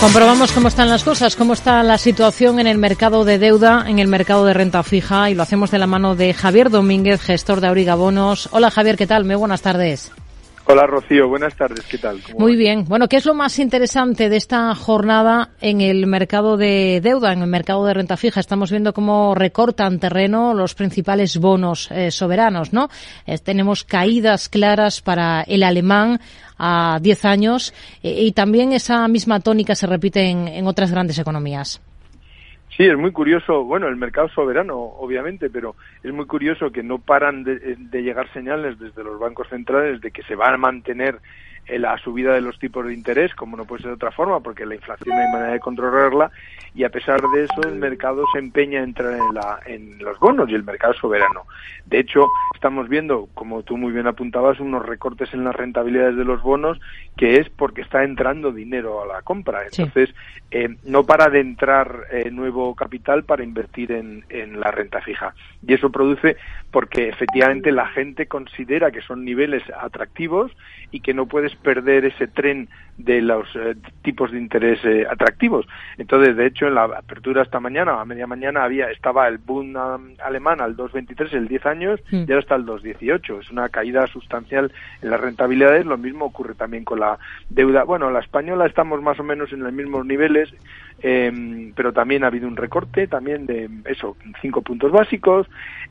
Comprobamos cómo están las cosas, cómo está la situación en el mercado de deuda, en el mercado de renta fija y lo hacemos de la mano de Javier Domínguez, gestor de Auriga Bonos. Hola Javier, ¿qué tal? Muy buenas tardes. Hola Rocío, buenas tardes, ¿qué tal? Muy bien. Bueno, ¿qué es lo más interesante de esta jornada en el mercado de deuda, en el mercado de renta fija? Estamos viendo cómo recortan terreno los principales bonos eh, soberanos, ¿no? Eh, tenemos caídas claras para el alemán a 10 años eh, y también esa misma tónica se repite en otras grandes economías. Sí, es muy curioso, bueno, el mercado soberano, obviamente, pero es muy curioso que no paran de, llegar señales desde los bancos centrales de que se va a mantener la subida de los tipos de interés, como no puede ser de otra forma, porque la inflación no hay manera de controlarla, y a pesar de eso el mercado se empeña en entrar en, la, en los bonos y el mercado soberano. De hecho, estamos viendo, como tú muy bien apuntabas, unos recortes en las rentabilidades de los bonos, que es porque está entrando dinero a la compra. Entonces, eh, no para de entrar eh, nuevo capital para invertir en, en la renta fija. Y eso produce porque efectivamente la gente considera que son niveles atractivos y que no puedes perder ese tren de los eh, tipos de interés eh, atractivos. Entonces, de hecho, en la apertura esta mañana, a media mañana, había estaba el boom um, alemán al 2,23, el 10 años, mm. y ahora está el 2,18. Es una caída sustancial en las rentabilidades. Lo mismo ocurre también con la deuda. Bueno, la española estamos más o menos en los mismos niveles, eh, pero también ha habido un recorte, también de eso, cinco puntos básicos,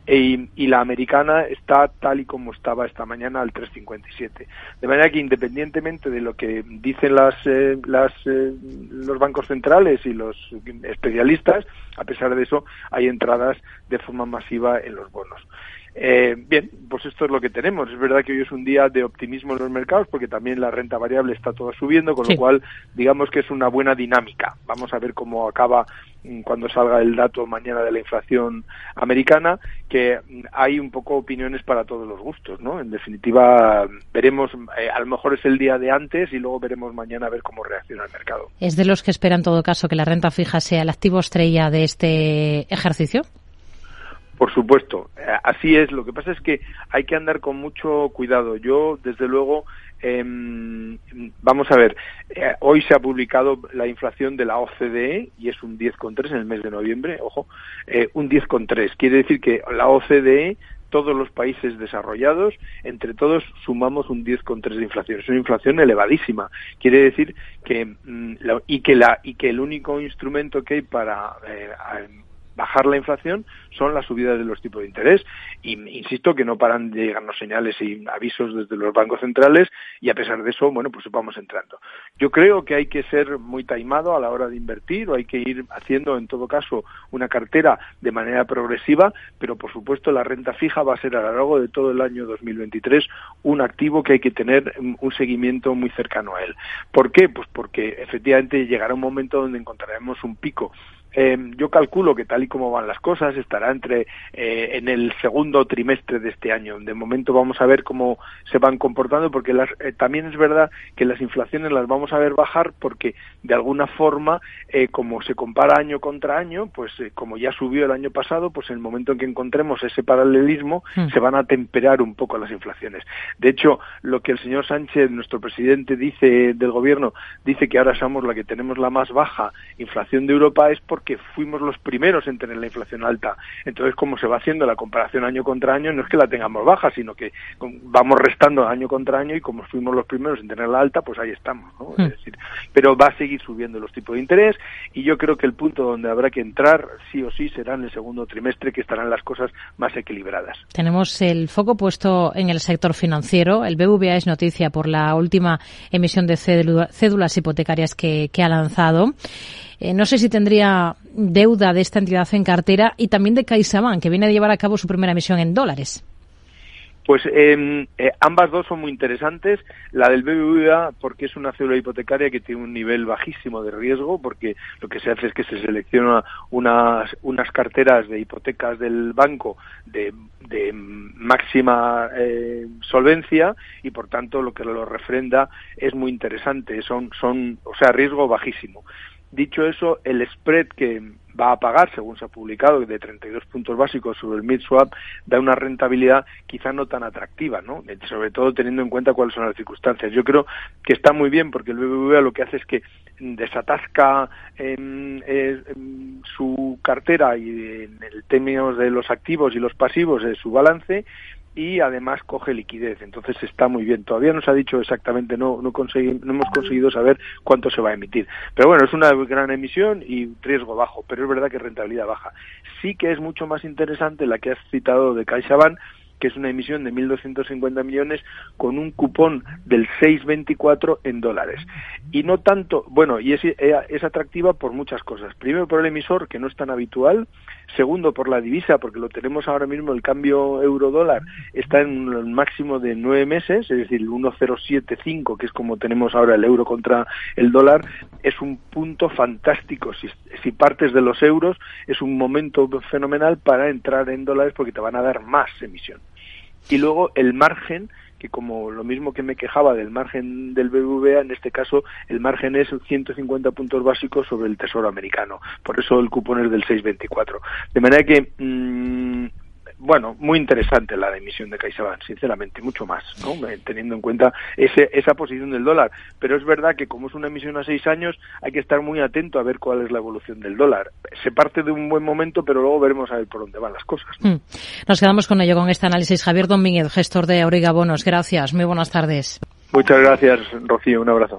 e, y la americana está tal y como estaba esta mañana al 3,57. De manera que independientemente de lo que dicen las, eh, las, eh, los bancos centrales y los especialistas, a pesar de eso hay entradas de forma masiva en los bonos. Eh, bien, pues esto es lo que tenemos. Es verdad que hoy es un día de optimismo en los mercados porque también la renta variable está toda subiendo, con lo cual digamos que es una buena dinámica. Vamos a ver cómo acaba mm, cuando salga el dato mañana de la inflación americana, que mm, hay un poco opiniones para todos los gustos, ¿no? En definitiva, veremos, eh, a lo mejor es el día de antes y luego veremos mañana a ver cómo reacciona el mercado. ¿Es de los que esperan en todo caso que la renta fija sea el activo estrella de este ejercicio? Por supuesto, eh, así es. Lo que pasa es que hay que andar con mucho cuidado. Yo, desde luego, em, vamos a ver, eh, hoy se ha publicado la inflación de la OCDE y es un 10,3 en el mes de noviembre, ojo, eh, un 10,3. Quiere decir que la OCDE todos los países desarrollados, entre todos sumamos un 10,3 de inflación. Es una inflación elevadísima. Quiere decir que mm, y que la y que el único instrumento que hay para bajar la inflación son las subidas de los tipos de interés. Y insisto que no paran de llegarnos señales y avisos desde los bancos centrales y a pesar de eso, bueno, pues vamos entrando. Yo creo que hay que ser muy taimado a la hora de invertir o hay que ir haciendo en todo caso una cartera de manera progresiva, pero por supuesto la renta fija va a ser a lo largo de todo el año 2023 un activo que hay que tener un seguimiento muy cercano a él. ¿Por qué? Pues porque efectivamente llegará un momento donde encontraremos un pico Em, yo calculo que tal y como van las cosas estará entre eh, en el segundo trimestre de este año. De momento vamos a ver cómo se van comportando porque las, eh, también es verdad que las inflaciones las vamos a ver bajar porque de alguna forma eh, como se compara año contra año, pues como ya subió el año pasado, pues en el momento en que encontremos ese paralelismo hmm. se van a temperar un poco las inflaciones. De hecho, lo que el señor Sánchez, nuestro presidente, dice del gobierno, dice que ahora somos la que tenemos la más baja inflación de Europa es porque que fuimos los primeros en tener la inflación alta. Entonces, como se va haciendo la comparación año contra año, no es que la tengamos baja, sino que vamos restando año contra año y como fuimos los primeros en tenerla alta, pues ahí estamos. ¿no? Es hmm. decir, pero va a seguir subiendo los tipos de interés y yo creo que el punto donde habrá que entrar, sí o sí, será en el segundo trimestre, que estarán las cosas más equilibradas. Tenemos el foco puesto en el sector financiero. El BVA es noticia por la última emisión de cédulas hipotecarias que, que ha lanzado. Eh, no sé si tendría deuda de esta entidad en cartera y también de CaixaBank, que viene a llevar a cabo su primera emisión en dólares. Pues em, eh, ambas dos son muy interesantes. La del BBVA porque es una cédula hipotecaria que tiene un nivel bajísimo de riesgo, porque lo que se hace es que se selecciona unas, unas carteras de hipotecas del banco de, de máxima eh, solvencia y por tanto lo que lo refrenda es muy interesante. Son, son, o sea, riesgo bajísimo. Dicho eso, el spread que va a pagar, según se ha publicado, de 32 puntos básicos sobre el mid-swap, da una rentabilidad quizá no tan atractiva, ¿no? Sobre todo teniendo en cuenta cuáles son las circunstancias. Yo creo que está muy bien porque el BBVA lo que hace es que desatasca en, su cartera y en el términos de los activos y los pasivos de su balance y además coge liquidez. Entonces está muy bien. Todavía nos ha dicho exactamente, no, no, no hemos conseguido saber cuánto se va a emitir. Pero bueno, es una gran emisión y riesgo bajo, pero es verdad que rentabilidad baja. Sí que es mucho más interesante la que has citado de CaixaBank, que es una emisión de 1.250 millones con un cupón del 6,24 en dólares. Y no tanto, bueno, y es, es atractiva por muchas cosas. Primero por el emisor, que no es tan habitual. Segundo, por la divisa, porque lo tenemos ahora mismo, el cambio euro-dólar está en un máximo de nueve meses, es decir, el 1,075, que es como tenemos ahora el euro contra el dólar, es un punto fantástico. Si, si partes de los euros, es un momento fenomenal para entrar en dólares porque te van a dar más emisión. Y luego el margen, que como lo mismo que me quejaba del margen del BBVA, en este caso el margen es 150 puntos básicos sobre el Tesoro americano. Por eso el cupón es del 624. De manera que mm, bueno, muy interesante la emisión de CaixaBank, sinceramente, mucho más, ¿no? Eh, teniendo en cuenta ese, esa posición del dólar. Pero es verdad que como es una emisión a seis años, hay que estar muy atento a ver cuál es la evolución del dólar. Se parte de un buen momento, pero luego veremos a ver por dónde van las cosas. Mm. Nos quedamos con ello, con este análisis. Javier Domínguez, gestor de Auriga Bonos. Gracias, muy buenas tardes. Muchas gracias, Rocío. Un abrazo.